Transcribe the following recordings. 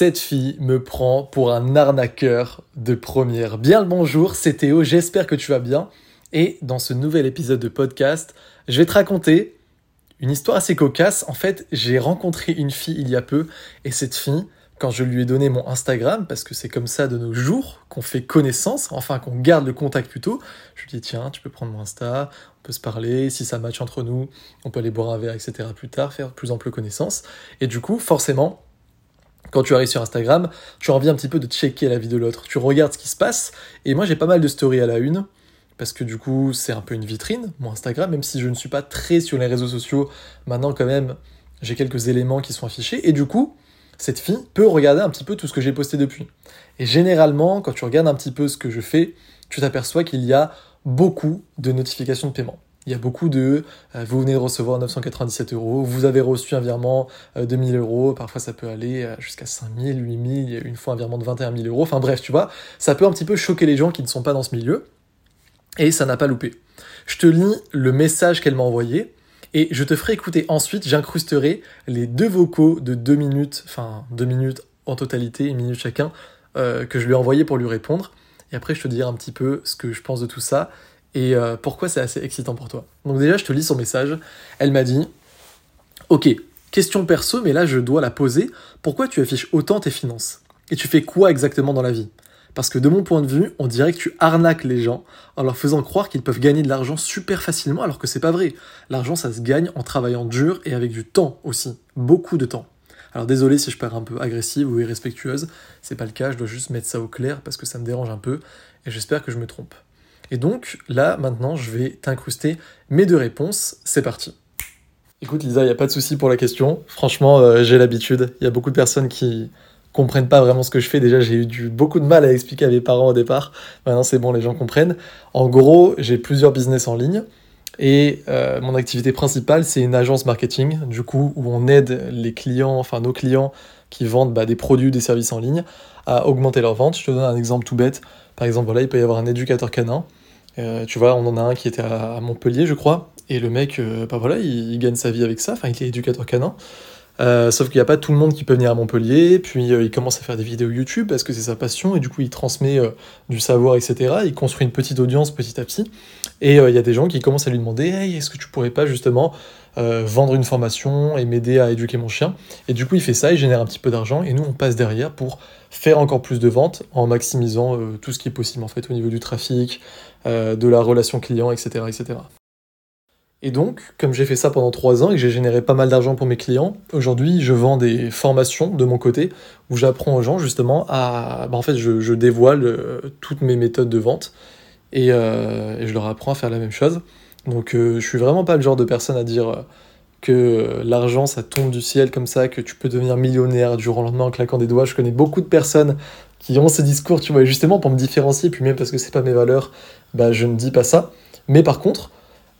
Cette fille me prend pour un arnaqueur de première. Bien le bonjour, c'est Théo, j'espère que tu vas bien. Et dans ce nouvel épisode de podcast, je vais te raconter une histoire assez cocasse. En fait, j'ai rencontré une fille il y a peu, et cette fille, quand je lui ai donné mon Instagram, parce que c'est comme ça de nos jours qu'on fait connaissance, enfin qu'on garde le contact plutôt, je lui ai dit tiens, tu peux prendre mon Insta, on peut se parler, si ça match entre nous, on peut aller boire un verre, etc. plus tard, faire plus ample connaissance. Et du coup, forcément, quand tu arrives sur Instagram, tu as envie un petit peu de checker la vie de l'autre. Tu regardes ce qui se passe. Et moi, j'ai pas mal de stories à la une. Parce que du coup, c'est un peu une vitrine, mon Instagram, même si je ne suis pas très sur les réseaux sociaux. Maintenant, quand même, j'ai quelques éléments qui sont affichés. Et du coup, cette fille peut regarder un petit peu tout ce que j'ai posté depuis. Et généralement, quand tu regardes un petit peu ce que je fais, tu t'aperçois qu'il y a beaucoup de notifications de paiement. Il y a beaucoup de euh, vous venez de recevoir 997 euros, vous avez reçu un virement de euh, 2000 euros, parfois ça peut aller euh, jusqu'à 5000, 8000, il y a une fois un virement de 21 000 euros, enfin bref, tu vois, ça peut un petit peu choquer les gens qui ne sont pas dans ce milieu, et ça n'a pas loupé. Je te lis le message qu'elle m'a envoyé, et je te ferai écouter ensuite, j'incrusterai les deux vocaux de deux minutes, enfin deux minutes en totalité, une minute chacun, que je lui ai envoyé pour lui répondre, et après je te dirai un petit peu ce que je pense de tout ça, et euh, pourquoi c'est assez excitant pour toi? Donc déjà, je te lis son message. Elle m'a dit, ok, question perso, mais là je dois la poser. Pourquoi tu affiches autant tes finances? Et tu fais quoi exactement dans la vie? Parce que de mon point de vue, on dirait que tu arnaques les gens en leur faisant croire qu'ils peuvent gagner de l'argent super facilement, alors que c'est pas vrai. L'argent, ça se gagne en travaillant dur et avec du temps aussi, beaucoup de temps. Alors désolé si je pars un peu agressive ou irrespectueuse, c'est pas le cas, je dois juste mettre ça au clair parce que ça me dérange un peu et j'espère que je me trompe. Et donc là, maintenant, je vais t'incruster mes deux réponses. C'est parti. Écoute Lisa, il n'y a pas de souci pour la question. Franchement, euh, j'ai l'habitude. Il y a beaucoup de personnes qui comprennent pas vraiment ce que je fais. Déjà, j'ai eu beaucoup de mal à expliquer à mes parents au départ. Maintenant, c'est bon, les gens comprennent. En gros, j'ai plusieurs business en ligne. Et euh, mon activité principale, c'est une agence marketing, du coup, où on aide les clients, enfin nos clients qui vendent bah, des produits, des services en ligne, à augmenter leurs ventes. Je te donne un exemple tout bête. Par exemple, il peut y avoir un éducateur canin euh, tu vois, on en a un qui était à, Montpellier, je crois, et le mec, euh, bah voilà, il, gagne sa vie avec ça, enfin, il est éducateur canin. Euh, sauf qu'il n'y a pas tout le monde qui peut venir à Montpellier, puis il commence à faire des vidéos YouTube parce que c'est sa passion, et du coup il transmet du savoir, etc. Il construit une petite audience petit à petit, et il y a des gens qui commencent à lui demander Hey, est-ce que tu pourrais pas justement vendre une formation et m'aider à éduquer mon chien? Et du coup il fait ça, il génère un petit peu d'argent, et nous on passe derrière pour faire encore plus de ventes en maximisant tout ce qui est possible en fait au niveau du trafic, euh, de la relation client, etc., etc. Et donc, comme j'ai fait ça pendant trois ans et que j'ai généré pas mal d'argent pour mes clients, aujourd'hui je vends des formations de mon côté où j'apprends aux gens justement à. Bah, en fait, je, dévoile euh, toutes mes méthodes de vente euh, et, je leur apprends à faire la même chose. Donc, je suis vraiment pas le genre de personne à dire que l'argent ça tombe du ciel comme ça, que tu peux devenir millionnaire du jour au lendemain en claquant des doigts. Je connais beaucoup de personnes qui ont ce discours, tu vois, justement pour me différencier, puis même parce que c'est pas mes valeurs, bah je ne dis pas ça. Mais par contre,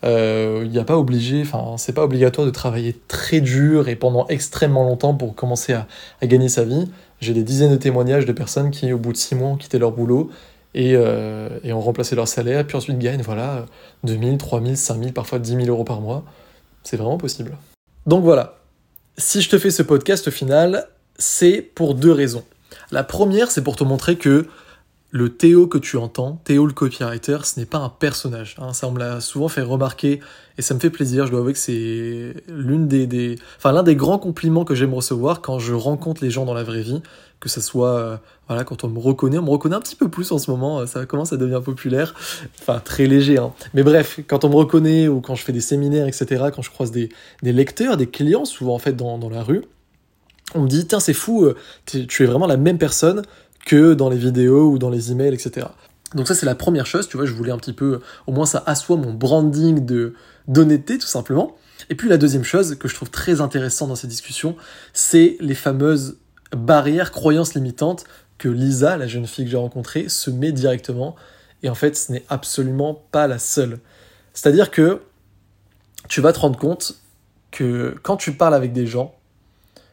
euh, il n'y a pas obligé, enfin c'est pas obligatoire de travailler très dur et pendant extrêmement longtemps pour commencer à, gagner sa vie. J'ai des dizaines de témoignages de personnes qui, au bout de six mois, ont quitté leur boulot et, euh, ont remplacé leur salaire, puis ensuite gagnent, voilà, 2000, 3000, 5000, parfois 10 000 euros par mois. C'est vraiment possible. Donc voilà, si je te fais ce podcast au final, c'est pour deux raisons. La première, c'est pour te montrer que le Théo que tu entends, Théo le copywriter, ce n'est pas un personnage. Hein. Ça, on me l'a souvent fait remarquer et ça me fait plaisir. Je dois avouer que c'est l'une des, des, enfin, l'un des grands compliments que j'aime recevoir quand je rencontre les gens dans la vraie vie. Que ce soit, euh, voilà, quand on me reconnaît, on me reconnaît un petit peu plus en ce moment. Ça commence à devenir populaire. Enfin, très léger, hein. Mais bref, quand on me reconnaît ou quand je fais des séminaires, etc., quand je croise des, des lecteurs, des clients, souvent en fait dans, dans la rue, on me dit, tiens, c'est fou, euh, tu es vraiment la même personne que dans les vidéos ou dans les emails, etc. Donc ça, c'est la première chose, tu vois, je voulais un petit peu, au moins ça assoit mon branding de d'honnêteté, tout simplement. Et puis la deuxième chose que je trouve très intéressant dans ces discussions, c'est les fameuses barrières, croyances limitantes que Lisa, la jeune fille que j'ai rencontrée, se met directement. Et en fait, ce n'est absolument pas la seule. C'est-à-dire que tu vas te rendre compte que quand tu parles avec des gens,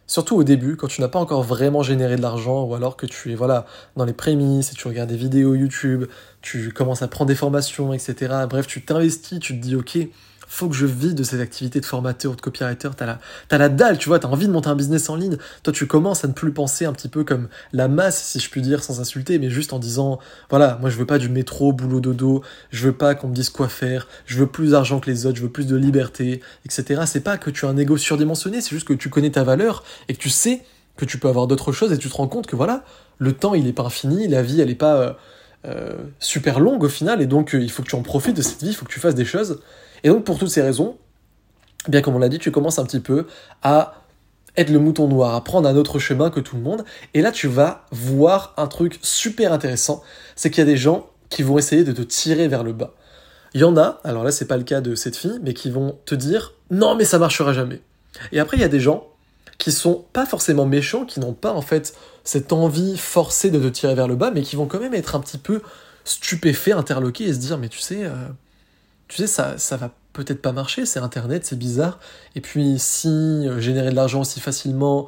Surtout au début, quand tu n'as pas encore vraiment généré de l'argent, ou alors que tu es voilà dans les prémices et tu regardes des vidéos YouTube, tu commences à prendre des formations, etc. Bref, tu t'investis, tu te dis ok, faut que je vis de cette activité de formateur ou de copywriter. T'as la, as la dalle, tu vois, t'as envie de monter un business en ligne. Toi, tu commences à ne plus penser un petit peu comme la masse, si je puis dire, sans insulter, mais juste en disant, voilà, moi je veux pas du métro, boulot dodo, je veux pas qu'on me dise quoi faire, je veux plus d'argent que les autres, je veux plus de liberté, etc. C'est pas que tu as un ego surdimensionné, c'est juste que tu connais ta valeur et que tu sais que tu peux avoir d'autres choses et tu te rends compte que voilà, le temps il est pas infini, la vie elle est pas euh, euh, super longue au final, et donc euh, il faut que tu en profites de cette vie, il faut que tu fasses des choses. Et donc pour toutes ces raisons, eh bien comme on l'a dit, tu commences un petit peu à être le mouton noir, à prendre un autre chemin que tout le monde, et là tu vas voir un truc super intéressant, c'est qu'il y a des gens qui vont essayer de te tirer vers le bas. Il y en a, alors là c'est pas le cas de cette fille, mais qui vont te dire non mais ça marchera jamais. Et après il y a des gens qui sont pas forcément méchants, qui n'ont pas en fait cette envie forcée de te tirer vers le bas, mais qui vont quand même être un petit peu stupéfaits, interloqués et se dire mais tu sais, euh, tu sais ça, ça va peut-être pas marcher, c'est Internet, c'est bizarre. Et puis si euh, générer de l'argent aussi facilement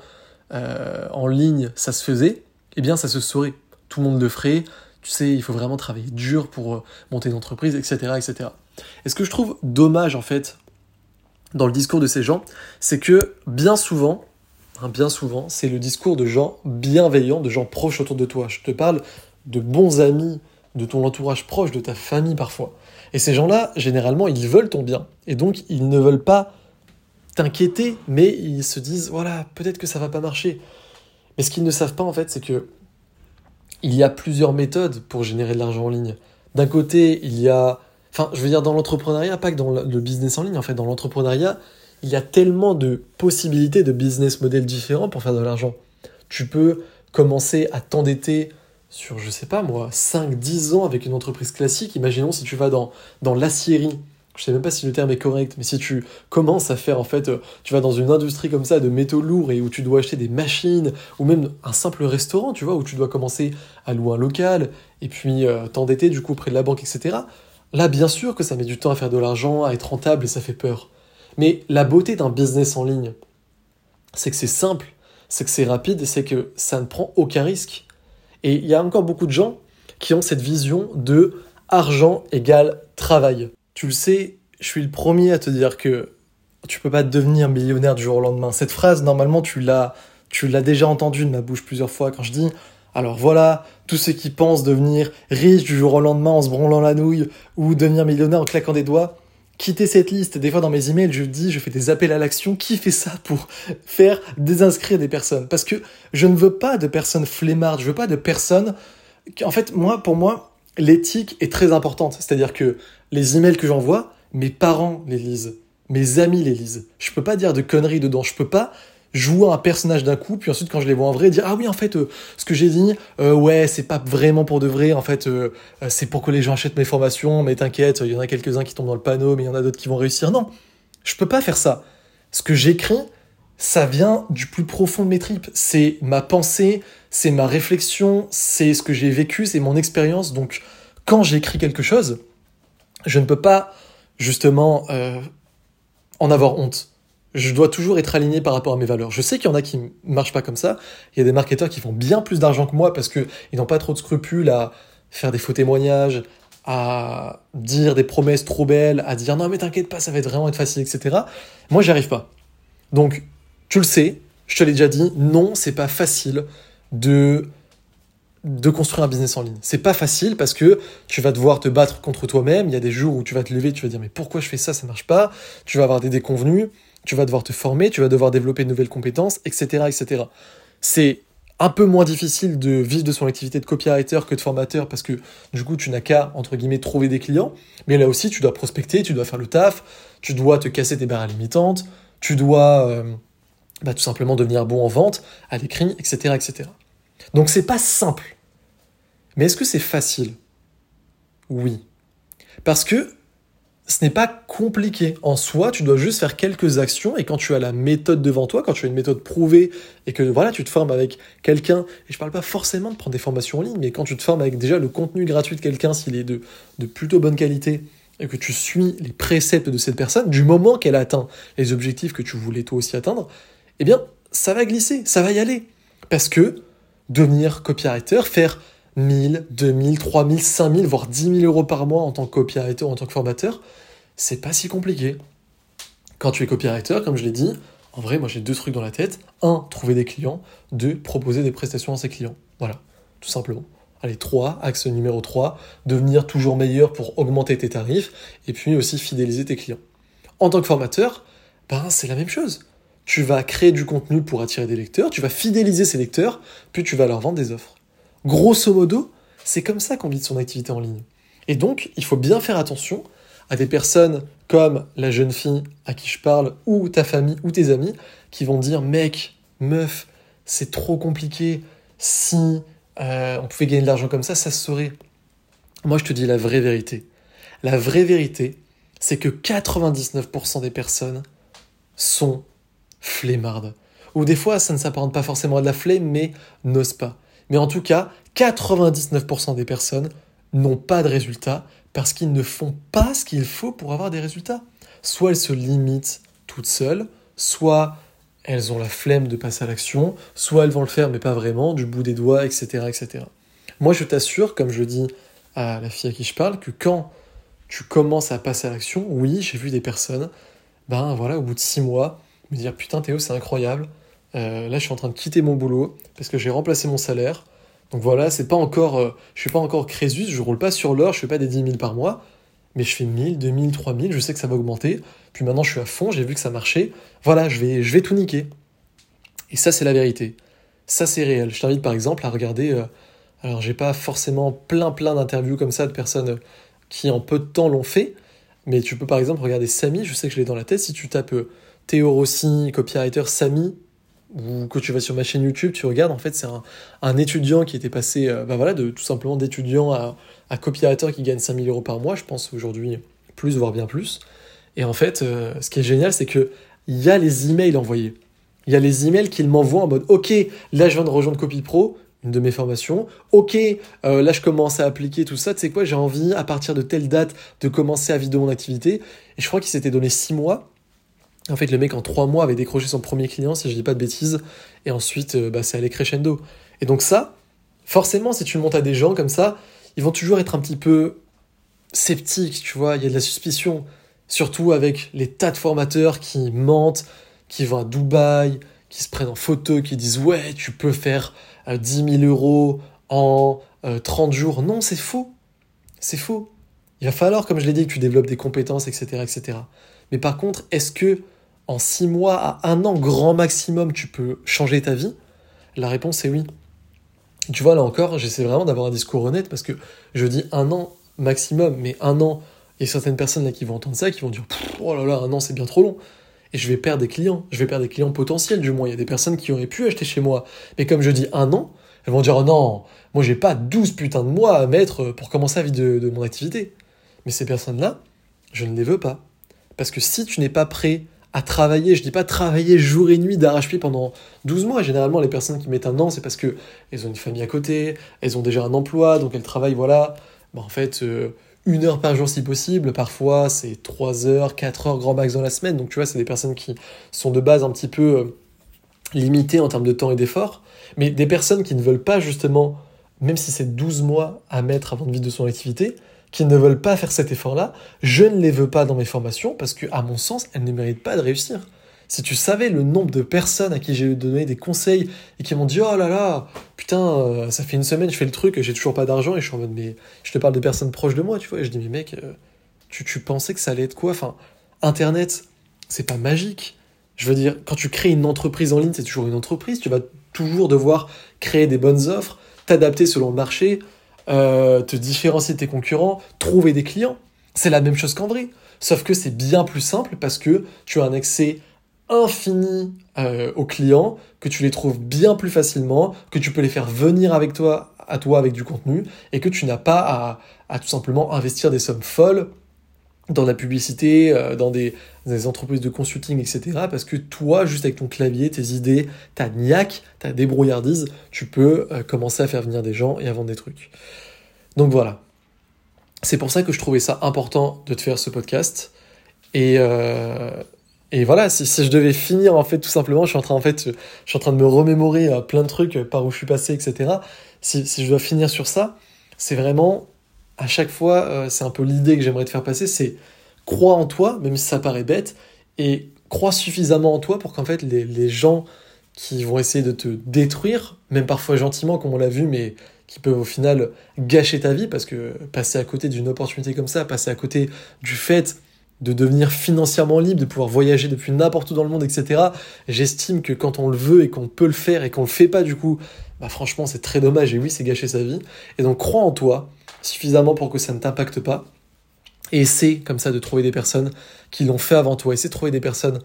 euh, en ligne, ça se faisait, eh bien ça se saurait. Tout le monde le ferait. Tu sais, il faut vraiment travailler dur pour monter une entreprise, etc., etc. Et ce que je trouve dommage en fait dans le discours de ces gens, c'est que bien souvent, Hein, bien souvent, c'est le discours de gens bienveillants, de gens proches autour de toi. Je te parle de bons amis, de ton entourage proche, de ta famille parfois. Et ces gens-là, généralement, ils veulent ton bien. Et donc, ils ne veulent pas t'inquiéter, mais ils se disent, voilà, peut-être que ça va pas marcher. Mais ce qu'ils ne savent pas, en fait, c'est que il y a plusieurs méthodes pour générer de l'argent en ligne. D'un côté, il y a... Enfin, je veux dire, dans l'entrepreneuriat, pas que dans le business en ligne, en fait, dans l'entrepreneuriat, il y a tellement de possibilités de business models différents pour faire de l'argent. Tu peux commencer à t'endetter sur, je sais pas moi, 5-10 ans avec une entreprise classique. Imaginons si tu vas dans, dans l'acierie. Je sais même pas si le terme est correct, mais si tu commences à faire en fait, euh, tu vas dans une industrie comme ça de métaux lourds et où tu dois acheter des machines ou même un simple restaurant, tu vois, où tu dois commencer à louer un local et puis euh, t'endetter du coup auprès de la banque, etc. Là, bien sûr que ça met du temps à faire de l'argent, à être rentable et ça fait peur. Mais la beauté d'un business en ligne, c'est que c'est simple, c'est que c'est rapide, c'est que ça ne prend aucun risque. Et il y a encore beaucoup de gens qui ont cette vision de argent égale travail. Tu le sais, je suis le premier à te dire que tu peux pas devenir millionnaire du jour au lendemain. Cette phrase, normalement, tu l'as, tu l'as déjà entendue de ma bouche plusieurs fois quand je dis alors voilà, tous ceux qui pensent devenir riches du jour au lendemain en se branlant la nouille ou devenir millionnaire en claquant des doigts, quitter cette liste. Des fois dans mes emails, je dis, je fais des appels à l'action. Qui fait ça pour faire désinscrire des personnes? Parce que je ne veux pas de personnes flemmardes, je veux pas de personnes... En fait, moi, pour moi, l'éthique est très importante. C'est-à-dire que les emails que j'envoie, mes parents les lisent, mes amis les lisent. Je peux pas dire de conneries dedans. Je peux pas jouer un personnage d'un coup, puis ensuite quand je les vois en vrai, dire ah oui en fait euh, ce que j'ai dit, euh, ouais c'est pas vraiment pour de vrai, en fait euh, c'est pour que les gens achètent mes formations, mais t'inquiète, il y en a quelques-uns qui tombent dans le panneau, mais il y en a d'autres qui vont réussir. Non, je peux pas faire ça. Ce que j'écris, ça vient du plus profond de mes tripes. C'est ma pensée, c'est ma réflexion, c'est ce que j'ai vécu, c'est mon expérience. Donc quand j'écris quelque chose, je ne peux pas justement en avoir honte je dois toujours être aligné par rapport à mes valeurs. Je sais qu'il y en a qui ne marchent pas comme ça. Il y a des marketeurs qui font bien plus d'argent que moi parce qu'ils n'ont pas trop de scrupules à faire des faux témoignages, à dire des promesses trop belles, à dire non mais t'inquiète pas, ça va être vraiment être facile, etc. Moi, j'y arrive pas. Donc, tu le sais, je te l'ai déjà dit, non, c'est pas facile de de construire un business en ligne. C'est pas facile parce que tu vas devoir te battre contre toi-même. Il y a des jours où tu vas te lever, tu vas dire mais pourquoi je fais ça, ça marche pas. Tu vas avoir des déconvenus tu vas devoir te former, tu vas devoir développer de nouvelles compétences, etc. etc. C'est un peu moins difficile de vivre de son activité de copywriter que de formateur parce que du coup tu n'as qu'à entre guillemets trouver des clients mais là aussi tu dois prospecter tu dois faire le taf tu dois te casser tes barres limitantes tu dois euh, bah, tout simplement devenir bon en vente à l'écrit etc etc donc c'est pas simple mais est-ce que c'est facile? Oui parce que ce n'est pas compliqué. En soi, tu dois juste faire quelques actions et quand tu as la méthode devant toi, quand tu as une méthode prouvée et que voilà, tu te formes avec quelqu'un, et je parle pas forcément de prendre des formations en ligne, mais quand tu te formes avec déjà le contenu gratuit de quelqu'un, s'il est de, de plutôt bonne qualité, et que tu suis les préceptes de cette personne, du moment qu'elle atteint les objectifs que tu voulais toi aussi atteindre, eh bien, ça va glisser, ça va y aller. Parce que devenir copywriter, faire 1000, 2000, 3000, 5000, voire 10 000 euros par mois en tant que copywriter ou en tant que formateur, c'est pas si compliqué. Quand tu es copywriter, comme je l'ai dit, en vrai, moi j'ai deux trucs dans la tête. Un, trouver des clients. Deux, proposer des prestations à ses clients. Voilà, tout simplement. Allez, trois, axe numéro 3, devenir toujours meilleur pour augmenter tes tarifs et puis aussi fidéliser tes clients. En tant que formateur, ben c'est la même chose. Tu vas créer du contenu pour attirer des lecteurs, tu vas fidéliser ces lecteurs, puis tu vas leur vendre des offres. Grosso modo, c'est comme ça qu'on vit de son activité en ligne. Et donc, il faut bien faire attention à des personnes comme la jeune fille à qui je parle, ou ta famille, ou tes amis, qui vont dire mec, meuf, c'est trop compliqué, si euh, on pouvait gagner de l'argent comme ça, ça se saurait. Moi, je te dis la vraie vérité. La vraie vérité, c'est que 99% des personnes sont flemmardes. Ou des fois, ça ne s'apparente pas forcément à de la flemme, mais n'osent pas. Mais en tout cas, 99% des personnes n'ont pas de résultats parce qu'ils ne font pas ce qu'il faut pour avoir des résultats. Soit elles se limitent toutes seules, soit elles ont la flemme de passer à l'action, soit elles vont le faire mais pas vraiment, du bout des doigts, etc. etc. Moi je t'assure, comme je dis à la fille à qui je parle, que quand tu commences à passer à l'action, oui, j'ai vu des personnes, ben voilà, au bout de six mois, me dire putain Théo, c'est incroyable, euh, là je suis en train de quitter mon boulot parce que j'ai remplacé mon salaire, donc voilà, c'est pas encore, euh, je suis pas encore Crésus, je roule pas sur l'or, je fais pas des 10 000 par mois, mais je fais 1000, 2000, 3000, je sais que ça va augmenter. Puis maintenant, je suis à fond, j'ai vu que ça marchait. Voilà, je vais, je vais tout niquer. Et ça, c'est la vérité. Ça, c'est réel. Je t'invite par exemple à regarder. Euh, alors, j'ai pas forcément plein, plein d'interviews comme ça de personnes qui en peu de temps l'ont fait, mais tu peux par exemple regarder Samy, je sais que je l'ai dans la tête. Si tu tapes euh, Théo Rossi, copywriter Samy, ou que tu vas sur ma chaîne YouTube, tu regardes, en fait, c'est un, étudiant qui était passé, bah voilà, de tout simplement d'étudiant à, à copywriter qui gagne 5000 euros par mois, je pense aujourd'hui plus, voire bien plus. Et en fait, euh, ce qui est génial, c'est que il y a les emails envoyés. Il y a les emails qu'il m'envoie en mode OK, là je viens de rejoindre Copy Pro, une de mes formations. OK, euh, là je commence à appliquer tout ça. Tu sais quoi, j'ai envie à partir de telle date de commencer à de mon activité. Et je crois qu'il s'était donné 6 mois. En fait, le mec en 3 mois avait décroché son premier client, si je dis pas de bêtises. Et ensuite, euh, bah, c'est allé crescendo. Et donc ça, forcément, si tu montes à des gens comme ça, ils vont toujours être un petit peu sceptiques, tu vois, il y a de la suspicion, surtout avec les tas de formateurs qui mentent, qui vont à Dubaï, qui se prennent en photo, qui disent ouais, tu peux faire 10 euh, 000 euros en 30 euh, jours. Non, c'est faux. C'est faux. Il va falloir, comme je l'ai dit, que tu développes des compétences, etc., etc. Mais par contre, est-ce que en 6 mois à un an grand maximum, tu peux changer ta vie La réponse est oui. Tu vois, là encore, j'essaie vraiment d'avoir un discours honnête parce que je dis un an maximum, mais un an, il y a certaines personnes là qui vont entendre ça, qui vont dire Oh là là, un an c'est bien trop long. Et je vais perdre des clients, je vais perdre des clients potentiels du moins. Il y a des personnes qui auraient pu acheter chez moi. Mais comme je dis un an, elles vont dire oh non, moi j'ai pas 12 putains de mois à mettre pour commencer vivre de, de mon activité. Mais ces personnes-là, je ne les veux pas. Parce que si tu n'es pas prêt à travailler, je dis pas travailler jour et nuit d'arrache-pied pendant 12 mois. Généralement, les personnes qui mettent un an, c'est parce que elles ont une famille à côté, elles ont déjà un emploi, donc elles travaillent, voilà. Bah, en fait, euh, une heure par jour si possible, parfois c'est 3 heures, 4 heures grand max dans la semaine. Donc tu vois, c'est des personnes qui sont de base un petit peu euh, limitées en termes de temps et d'effort. Mais des personnes qui ne veulent pas justement, même si c'est 12 mois à mettre avant de vivre de son activité, qui ne veulent pas faire cet effort-là, je ne les veux pas dans mes formations parce que, à mon sens, elles ne méritent pas de réussir. Si tu savais le nombre de personnes à qui j'ai donné des conseils et qui m'ont dit oh là là, putain, euh, ça fait une semaine, je fais le truc, j'ai toujours pas d'argent et je suis en mode mais je te parle de personnes proches de moi, tu vois, et je dis mais mec, euh, tu, tu pensais que ça allait être quoi? Enfin, Internet, c'est pas magique. Je veux dire, quand tu crées une entreprise en ligne, c'est toujours une entreprise, tu vas toujours devoir créer des bonnes offres, t'adapter selon le marché, euh, te différencier de tes concurrents, trouver des clients. C'est la même chose qu'en vrai. Sauf que c'est bien plus simple parce que tu as un accès infini euh, aux clients, que tu les trouves bien plus facilement, que tu peux les faire venir avec toi, à toi avec du contenu, et que tu n'as pas à, à tout simplement investir des sommes folles dans la publicité, euh, dans des, entreprises de consulting, etc. Parce que toi, juste avec ton clavier, tes idées, ta niaque, ta débrouillardise, tu peux euh, commencer à faire venir des gens et à vendre des trucs. Donc voilà. C'est pour ça que je trouvais ça important de te faire ce podcast. Et, euh, et voilà, si, je devais finir, en fait, tout simplement, je suis en train, en fait, je suis en train de me remémorer plein de trucs par où je suis passé, etc. Si, si je dois finir sur ça, c'est vraiment à chaque fois, euh, c'est un peu l'idée que j'aimerais te faire passer, c'est crois en toi, même si ça paraît bête, et crois suffisamment en toi pour qu'en fait les, les gens qui vont essayer de te détruire, même parfois gentiment comme on l'a vu, mais qui peuvent au final gâcher ta vie parce que passer à côté d'une opportunité comme ça, passer à côté du fait de devenir financièrement libre, de pouvoir voyager depuis n'importe où dans le monde, etc. J'estime que quand on le veut et qu'on peut le faire et qu'on le fait pas du coup, bah franchement c'est très dommage et oui c'est gâcher sa vie. Et donc crois en toi suffisamment pour que ça ne t'impacte pas. Et essaie comme ça de trouver des personnes qui l'ont fait avant toi. Essaie de trouver des personnes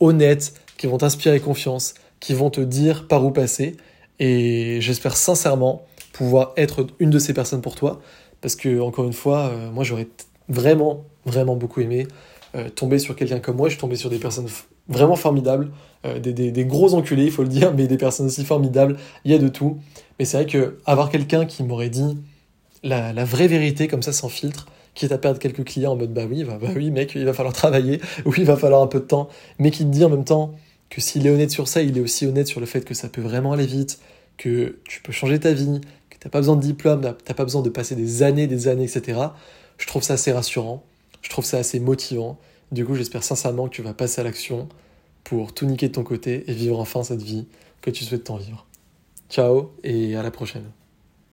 honnêtes, qui vont t'inspirer confiance, qui vont te dire par où passer. Et j'espère sincèrement pouvoir être une de ces personnes pour toi. Parce que, encore une fois, euh, moi j'aurais vraiment, vraiment beaucoup aimé euh, tomber sur quelqu'un comme moi. Je suis tombé sur des personnes vraiment formidables, euh, des, des, gros enculés, il faut le dire, mais des personnes aussi formidables. Il y a de tout. Mais c'est vrai que avoir quelqu'un qui m'aurait dit la, vraie vérité, comme ça, sans filtre, quitte à perdre quelques clients en mode bah oui, bah, bah oui, mec, il va falloir travailler, oui, il va falloir un peu de temps, mais qui te dit en même temps que s'il est honnête sur ça, il est aussi honnête sur le fait que ça peut vraiment aller vite, que tu peux changer ta vie, que t'as pas besoin de diplôme, t'as pas besoin de passer des années, des années, etc. Je trouve ça assez rassurant, je trouve ça assez motivant. Du coup, j'espère sincèrement que tu vas passer à l'action pour tout niquer de ton côté et vivre enfin cette vie que tu souhaites tant vivre. Ciao et à la prochaine.